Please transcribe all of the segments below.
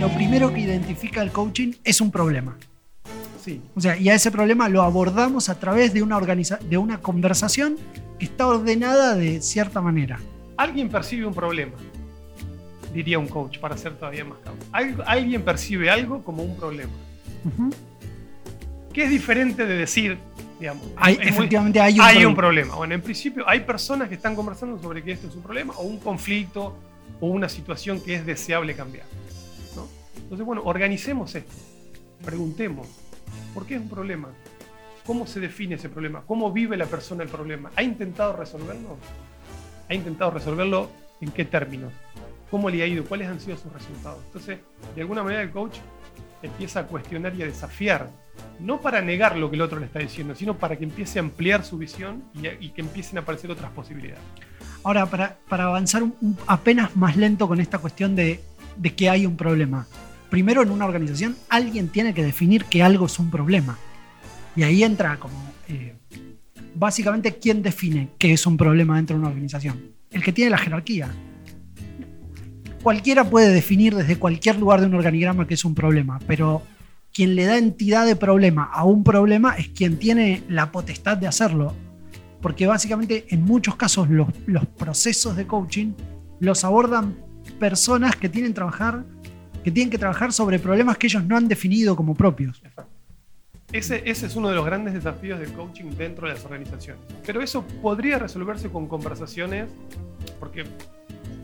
Lo primero que identifica el coaching es un problema. Sí, O sea, y a ese problema lo abordamos a través de una, organiza- de una conversación que está ordenada de cierta manera. alguien percibe un problema, diría un coach, para ser todavía más claro. Al- Alguien percibe algo como un problema. Ujú. ¿Qué es diferente de decir, digamos, Hay- muy- un hay problema. un problema? Bueno, en principio hay personas que están conversando sobre que esto es un problema o un conflicto o una situación que es deseable cambiar. ¿no? Entonces, bueno, organicemos esto, preguntemos, ¿por qué es un problema? ¿Cómo se define ese problema? ¿Cómo vive la persona el problema? ¿Ha intentado resolverlo? ¿Ha intentado resolverlo en qué términos? ¿Cómo le ha ido? ¿Cuáles han sido sus resultados? Entonces, de alguna manera el coach empieza a cuestionar y a desafiar, no para negar lo que el otro le está diciendo, sino para que empiece a ampliar su visión y, que empiecen a aparecer otras posibilidades. Ahora, para, avanzar apenas más lento con esta cuestión de, de que hay un problema. Primero, en una organización, alguien tiene que definir que algo es un problema. Y ahí entra como, eh, básicamente, ¿quién define qué es un problema dentro de una organización? El que tiene la jerarquía. Cualquiera puede definir desde cualquier lugar de un organigrama que es un problema, pero quien le da entidad de problema a un problema es quien tiene la potestad de hacerlo porque básicamente en muchos casos los, procesos de coaching los abordan personas que tienen, trabajar, que tienen que trabajar sobre problemas que ellos no han definido como propios. Ese, ese es uno de los grandes desafíos del coaching dentro de las organizaciones. Pero eso podría resolverse con conversaciones, porque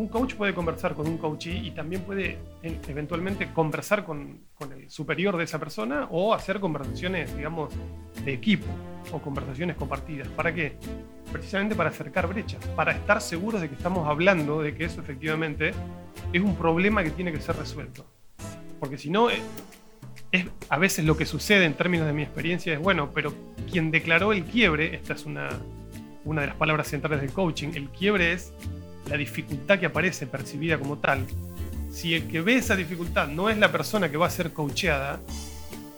un coach puede conversar con un coachee y también puede en- eventualmente conversar con, con el superior de esa persona o hacer conversaciones, digamos, de equipo o conversaciones compartidas. ¿Para qué? Precisamente para acercar brechas, para estar seguros de que estamos hablando de que eso efectivamente es un problema que tiene que ser resuelto. Porque si no, eh, es a veces lo que sucede en términos de mi experiencia es, bueno, pero quien declaró el quiebre, esta es una, una de las palabras centrales del coaching, el quiebre es la dificultad que aparece percibida como tal. Si el que ve esa dificultad no es la persona que va a ser coacheada,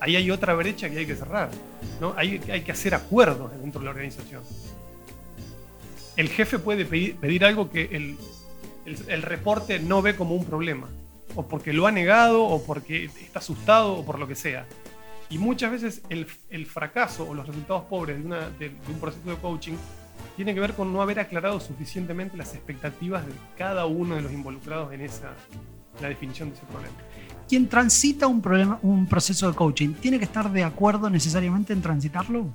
ahí hay otra brecha que hay que cerrar. ¿no? Hay, hay que hacer acuerdos dentro de la organización. El jefe puede pedir, pedir algo que el, el, el reporte no ve como un problema o porque lo ha negado, o porque está asustado, o por lo que sea. Y muchas veces el, el fracaso o los resultados pobres de, una- de- de un proceso de coaching tiene que ver con no haber aclarado suficientemente las expectativas de cada uno de los involucrados en esa la definición de ese problema. Quien transita un, problema, un proceso de coaching, ¿tiene que estar de acuerdo necesariamente en transitarlo?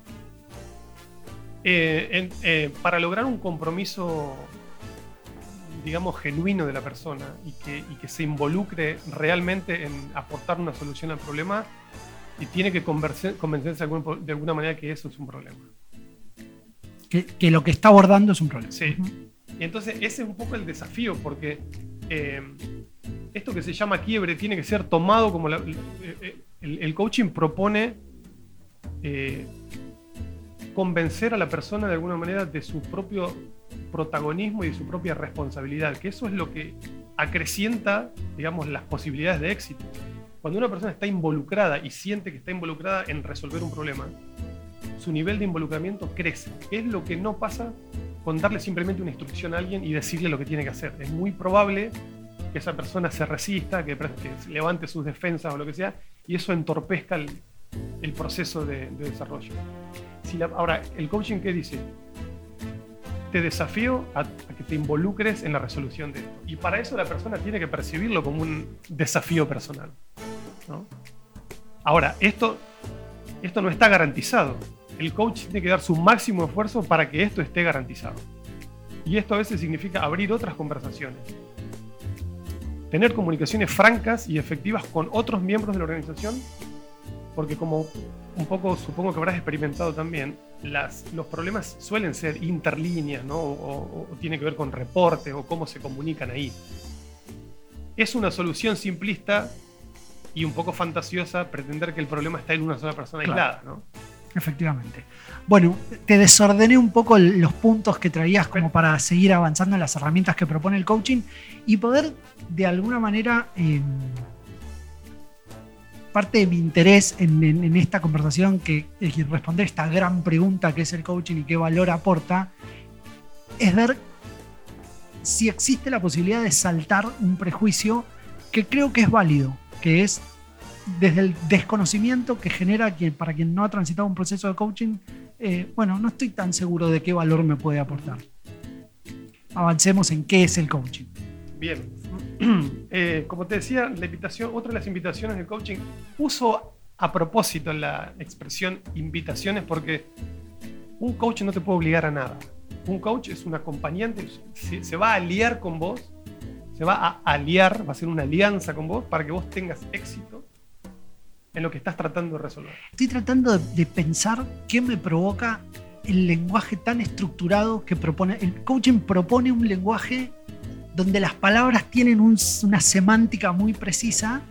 Eh, en- eh, para lograr un compromiso, digamos, genuino de la persona y que, y que se involucre realmente en aportar una solución al problema, y tiene que convencerse de alguna manera que eso es un problema. Que, que lo que está abordando es un problema. Sí. Y entonces ese es un poco el desafío, porque eh, esto que se llama quiebre tiene que ser tomado como la- eh, el, el coaching propone eh, convencer a la persona de alguna manera de su propio protagonismo y de su propia responsabilidad, que eso es lo que acrecienta, digamos, las posibilidades de éxito. Cuando una persona está involucrada y siente que está involucrada en resolver un problema, su nivel de involucramente crece. Es lo que no pasa con darle simplemente una instrucción a alguien y decirle lo que tiene que hacer. Es muy probable que esa persona se resista, que, levante sus defensas o lo que sea, y eso entorpezca el, proceso de, de desarrollo. Ahora, el coaching, ¿qué dice? Te desafío a, que te involucres en la resolución de esto. Y para eso la persona tiene que percibirlo como un desafío personal. Ahora, esto, esto no está garantizado. El coach tiene que dar su máximo esfuerzo para que esto esté garantizado. Y esto a veces significa abrir otras conversaciones. Tener comunicaciones francas y efectivas con otros miembros de la organización, porque como un poco supongo que habrás experimentado también, las, los problemas suelen ser interlíneas, ¿no? O, o- o tiene que ver con reportes o cómo se comunican ahí. Es una solución simplista y un poco fantasiosa pretender que el problema está en una sola persona Claro. aislada, ¿no? Efectivamente. Bueno, te desordené un poco los puntos que traías como para seguir avanzando en las herramientas que propone el coaching y poder de alguna manera, eh, parte de mi interés en, en- esta conversación, que es responder esta gran pregunta que es el coaching y qué valor aporta, es ver si existe la posibilidad de saltar un prejuicio que creo que es válido, que es desde el desconocimiento que genera quien, para quien no ha transitado un proceso de coaching, eh, bueno, no estoy tan seguro de qué valor me puede aportar. Avancemos en qué es el coaching. Bien. Eh, como te decía, la invitación, otra de las invitaciones del coaching, uso a propósito la expresión invitaciones porque un coach no te puede obligar a nada. Un coach es un acompañante, se, se va a aliar con vos, se va a aliar, va a ser una alianza con vos para que vos tengas éxito en lo que estás tratando de resolver. Estoy tratando de, de pensar qué me provoca el lenguaje tan estructurado que propone. El coaching propone un lenguaje donde las palabras tienen un- una semántica muy precisa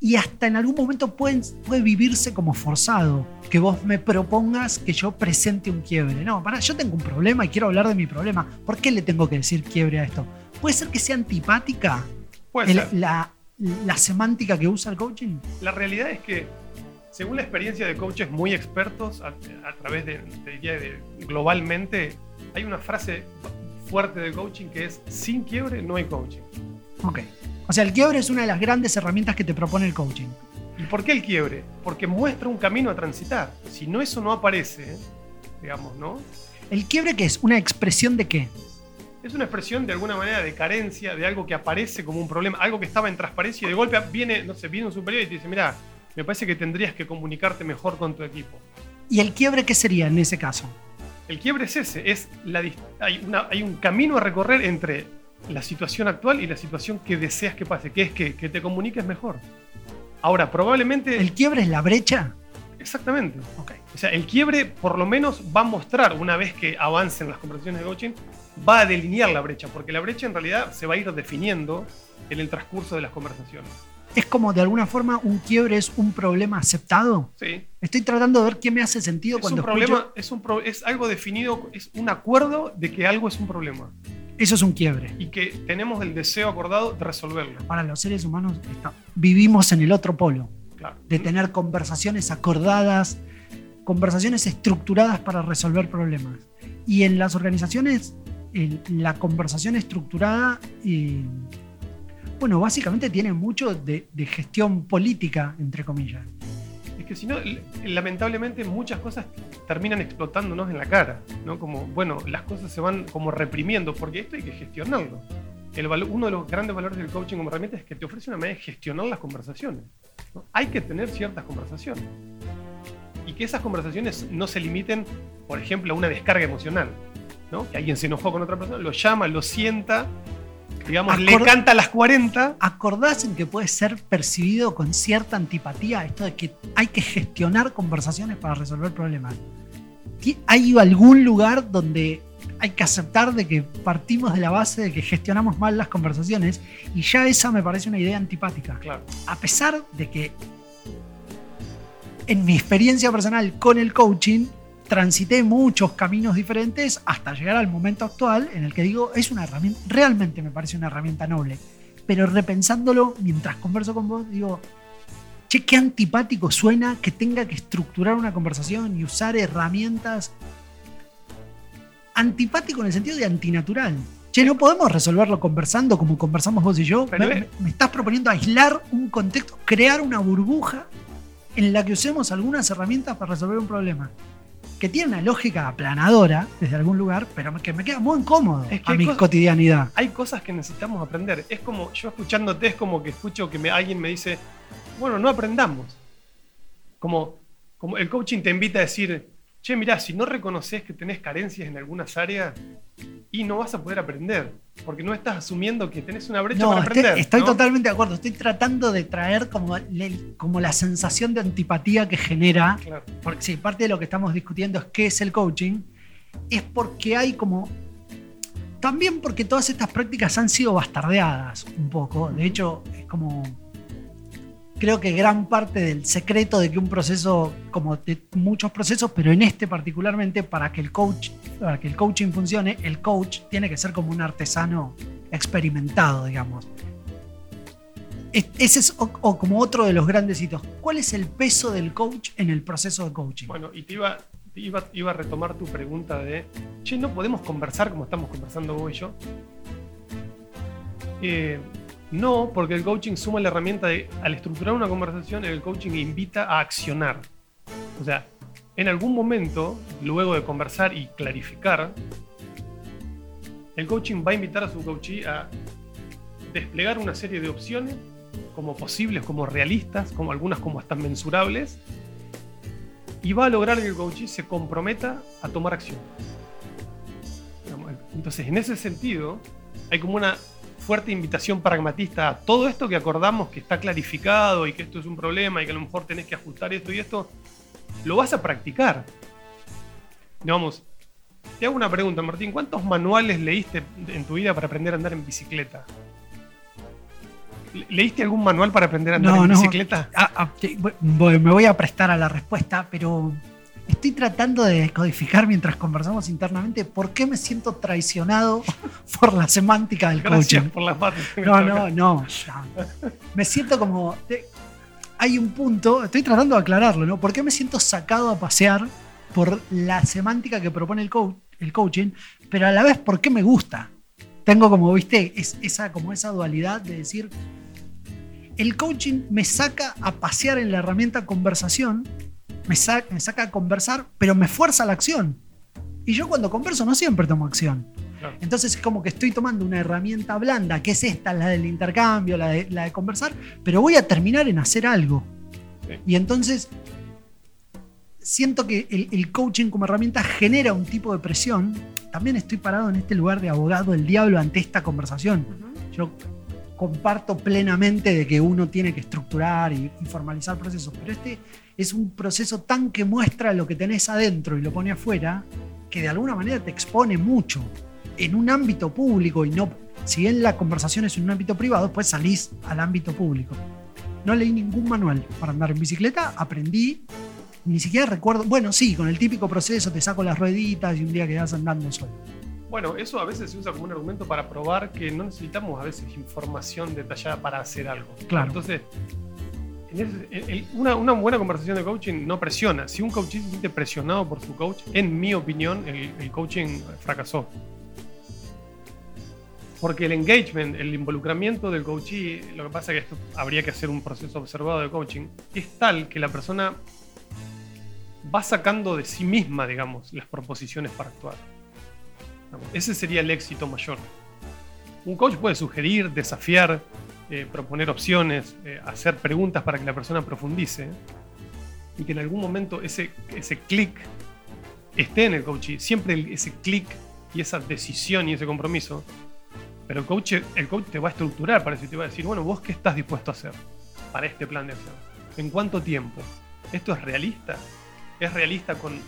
y hasta en algún momento pueden, puede vivirse como forzado. Que vos me propongas que yo presente un quiebre. No, para, yo tengo un problema y quiero hablar de mi problema. ¿Por qué le tengo que decir quiebre a esto? ¿Puede ser que sea antipática Puede el- ser. la, la semántica que usa el coaching? La realidad es que, según la experiencia de coaches muy expertos, a, a través de, te diría de- globalmente, hay una frase fuerte de coaching que es: sin quiebre no hay coaching. Ok. O sea, el quiebre es una de las grandes herramientas que te propone el coaching. ¿Y por qué el quiebre? Porque muestra un camino a transitar. Si no eso no aparece, digamos, ¿no? ¿El quiebre qué es? ¿Una expresión de qué? Es una expresión de alguna manera de carencia, de algo que aparece como un problema, algo que estaba en transparencia y de golpe viene, no sé, viene un superior y te dice, mira, me parece que tendrías que comunicarte mejor con tu equipo. ¿Y el quiebre qué sería en ese caso? El quiebre es ese, es la, hay, una- hay un camino a recorrer entre la situación actual y la situación que deseas que pase, que es que, que te comuniques mejor. Ahora, probablemente... ¿El quiebre es la brecha? Exactamente. Ok. O sea, el quiebre por lo menos va a mostrar, una vez que avancen las conversaciones de coaching, va a delinear la brecha, porque la brecha en realidad se va a ir definiendo en el transcurso de las conversaciones. ¿Es como de alguna forma un quiebre es un problema aceptado? Sí. Estoy tratando de ver qué me hace sentido Es cuando un problema, escucho- es, un pro- es algo definido, es un acuerdo de que algo es un problema Eso es un quiebre. y que tenemos el deseo acordado de resolverlo. Para los seres humanos está- vivimos en el otro polo, Claro. de tener conversaciones acordadas, conversaciones estructuradas para resolver problemas. Y en las organizaciones, el- la conversación estructurada, eh, bueno, básicamente tiene mucho de, de gestión política, entre comillas. Es que si no, lamentablemente muchas cosas terminan explotándonos en la cara, ¿no? Como, bueno, las cosas se van como reprimiendo, porque esto hay que gestionarlo. El uno de los grandes valores del coaching como herramienta es que te ofrece una manera de gestionar las conversaciones. ¿no? Hay que tener ciertas conversaciones. Y que esas conversaciones no se limiten, por ejemplo, a una descarga emocional. ¿No? Que alguien se enojó con otra persona, lo llama, lo sienta, digamos, le canta a las 40. ¿Acordás en que puede ser percibido con cierta antipatía esto de que hay que gestionar conversaciones para resolver problemas? ¿Ti- ¿Hay algún lugar donde hay que aceptar de que partimos de la base de que gestionamos mal las conversaciones? Y ya esa me parece una idea antipática. Claro. A pesar de que en mi experiencia personal con el coaching transité muchos caminos diferentes hasta llegar al momento actual en el que digo, es una herramienta, realmente me parece una herramienta noble. Pero repensándolo mientras converso con vos, digo, che, qué antipático suena que tenga que estructurar una conversación y usar herramientas. Antipático en el sentido de antinatural. Che, no podemos resolverlo conversando como conversamos vos y yo. Pero me, me estás proponiendo aislar un contexto, crear una burbuja en la que usemos algunas herramientas para resolver un problema. Que tiene una lógica aplanadora desde algún lugar, pero que me queda muy incómodo Es que a mi cotidianidad. hay cosas que necesitamos aprender. Es como yo escuchándote, es como que escucho que me- alguien me dice, bueno, no aprendamos. Como, como el coaching te invita a decir, che, mirá, si no reconoces que tenés carencias en algunas áreas, y no vas a poder aprender, porque no estás asumiendo que tenés una brecha No, para estoy, aprender. estoy ¿no? totalmente de acuerdo. Estoy tratando de traer como, como la sensación de antipatía que genera. Claro. Porque sí, parte de lo que estamos discutiendo es qué es el coaching. Es porque hay como. También porque todas estas prácticas han sido bastardeadas un poco. De hecho, es como. Creo que gran parte del secreto de que un proceso, como de muchos procesos, pero en este particularmente, para que el coach, para que el coaching funcione, el coach tiene que ser como un artesano experimentado, digamos. Es- Ese es o, como otro de los grandes hitos. ¿Cuál es el peso del coach en el proceso de coaching? Bueno, y te iba, iba, iba a retomar tu pregunta de, che, ¿no podemos conversar como estamos conversando vos y yo? Eh, no, porque el coaching suma la herramienta de, al estructurar una conversación, el coaching invita a accionar. O sea, en algún momento, luego de conversar y clarificar, el coaching va a invitar a su coachee a desplegar una serie de opciones como posibles, como realistas, como algunas como hasta mensurables, y va a lograr que el coachee se comprometa a tomar acción. Entonces, en ese sentido, hay como una fuerte invitación pragmatista a todo esto que acordamos que está clarificado y que esto es un problema y que a lo mejor tenés que ajustar esto y esto, lo vas a practicar. Vamos, te hago una pregunta, Martín. ¿Cuántos manuales leíste en tu vida para aprender a andar en bicicleta? ¿Leíste algún manual para aprender a andar en bicicleta? Ah, ah, me voy a prestar a la respuesta, pero estoy tratando de descodificar mientras conversamos internamente por qué me siento traicionado por la semántica del Gracias coaching. por las patas. No, no, no, Me siento como. hay un punto, estoy tratando de aclararlo, ¿no? ¿Por qué me siento sacado a pasear por la semántica que propone el, el coaching, pero a la vez por qué me gusta? Tengo como, viste, es, esa, como esa dualidad de decir, el coaching me saca a pasear en la herramienta conversación, me, me saca a conversar, pero me fuerza la acción. Y yo cuando converso no siempre tomo acción. Entonces es como que estoy tomando una herramienta blanda, que es esta, la del intercambio, la de, la de conversar, pero voy a terminar en hacer algo. Y entonces siento que el, coaching como herramienta genera un tipo de presión. También estoy parado en este lugar de abogado del diablo ante esta conversación. Yo comparto plenamente de que uno tiene que estructurar y, formalizar procesos, pero este es un proceso tan que muestra lo que tenés adentro y lo pone afuera, que de alguna manera te expone mucho en un ámbito público y no, si bien la conversación es en un ámbito privado, pues salís al ámbito público. No leí ningún manual para andar en bicicleta, aprendí, ni siquiera recuerdo, bueno, sí, con el típico proceso te saco las rueditas y un día quedás andando solo. Bueno, eso a veces se usa como un argumento para probar que no necesitamos a veces información detallada para hacer algo. Claro. Entonces, una, buena conversación de coaching no presiona. Si un coach se siente presionado por su coach, en mi opinión, el, coaching fracasó. Porque el engagement, el involucramiento del coachee, lo que pasa es que esto habría que hacer un proceso observado de coaching, es tal que la persona va sacando de sí misma, digamos, las proposiciones para actuar. Ese sería el éxito mayor. Un coach puede sugerir, desafiar, eh, proponer opciones, eh, hacer preguntas para que la persona profundice y que en algún momento ese, ese clic esté en el coach. Siempre ese clic y esa decisión y ese compromiso. Pero el coach, el coach te va a estructurar para eso te va a decir, bueno, vos qué estás dispuesto a hacer para este plan de acción. ¿En cuánto tiempo? ¿Esto es realista? ¿Es realista con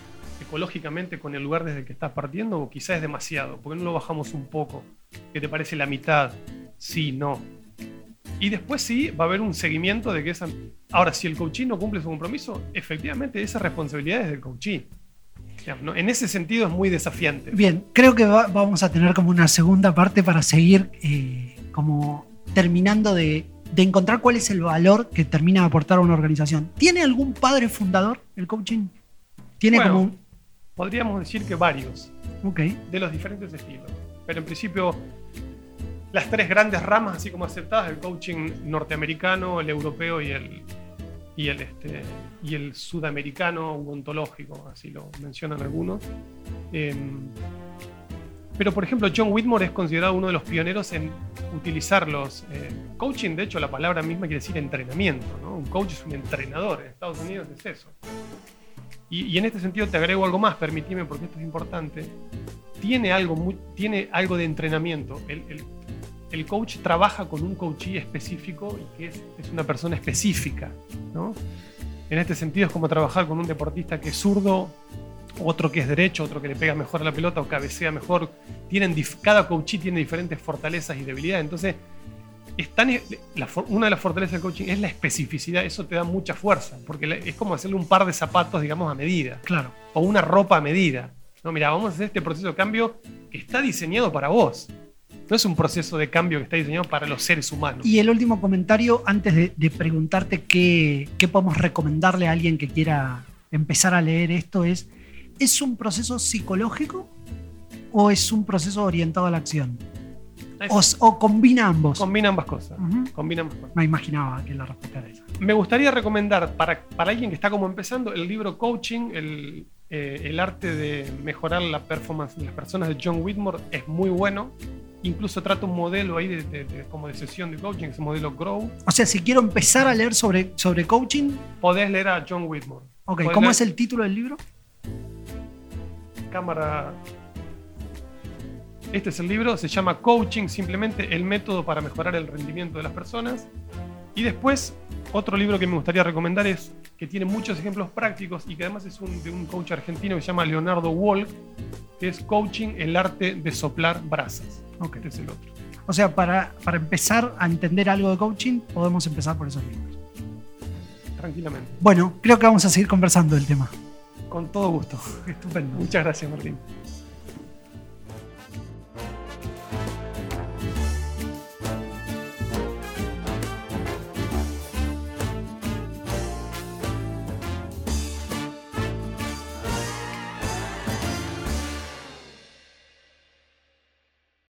ecológicamente con el lugar desde el que estás partiendo o quizás es demasiado? ¿Por qué no lo bajamos un poco? ¿Qué te parece la mitad? Sí, no. Y después sí va a haber un seguimiento de que esa... Ahora, si el coachí no cumple su compromiso, efectivamente esa responsabilidad es del coachí. En ese sentido es muy desafiante. Bien, creo que vamos a tener como una segunda parte para seguir eh, como terminando de, de, encontrar cuál es el valor que termina de aportar a una organización. ¿Tiene algún padre fundador el coaching? Tiene como un, Podríamos decir que varios. Okay. De los diferentes estilos. Pero en principio, las tres grandes ramas, así como aceptadas, el coaching norteamericano, el europeo y el, y el, este, y el sudamericano ontológico, así lo mencionan algunos. Em, pero, por ejemplo, John Whitmore es considerado uno de los pioneros en utilizar los eh, coaching. De hecho, la palabra misma quiere decir entrenamiento. ¿no? Un coach es un entrenador. En Estados Unidos es eso. Y, en este sentido te agrego algo más, permíteme porque esto es importante. Tiene algo, tiene algo de entrenamiento. El, el, coach trabaja con un coachee específico y que es, es, una persona específica. ¿no? En este sentido es como trabajar con un deportista que es zurdo, otro que es derecho, otro que le pega mejor a la pelota o cabecea mejor. Tienen, cada coachee tiene diferentes fortalezas y debilidades. Entonces, una de las fortalezas del coaching es la especificidad, eso te da mucha fuerza, porque es como hacerle un par de zapatos, digamos, a medida. Claro. O una ropa a medida. No, mira, vamos a hacer este proceso de cambio que está diseñado para vos. No es un proceso de cambio que está diseñado para los seres humanos. Y el último comentario, antes de, preguntarte qué, qué podemos recomendarle a alguien que quiera empezar a leer esto, es ¿es un proceso psicológico o es un proceso orientado a la acción? O, o combina ambos. Combina ambas cosas. Ujú. Combina ambas cosas. Me imaginaba que la respuesta era esa. Me gustaría recomendar para, para alguien que está como empezando el libro Coaching, el, eh, el arte de mejorar la performance de las personas de John Whitmore es muy bueno. Incluso trata un modelo ahí de, de- de- como de sesión de coaching, ese modelo Grow. O sea, si quiero empezar a leer sobre, sobre coaching, Podés leer a John Whitmore. ok, Podés ¿cómo leer es el título del libro? cámara? Este es el libro, se llama Coaching, simplemente el método para mejorar el rendimiento de las personas. Y después, otro libro que me gustaría recomendar es que tiene muchos ejemplos prácticos y que además es un, de un coach argentino que se llama Leonardo Walk, que es Coaching, el arte de soplar brasas. Ok. Este es el otro. O sea, para, para empezar a entender algo de coaching, podemos empezar por esos libros. Tranquilamente. Bueno, creo que vamos a seguir conversando del tema. Con todo gusto. Estupendo. Muchas gracias, Martín.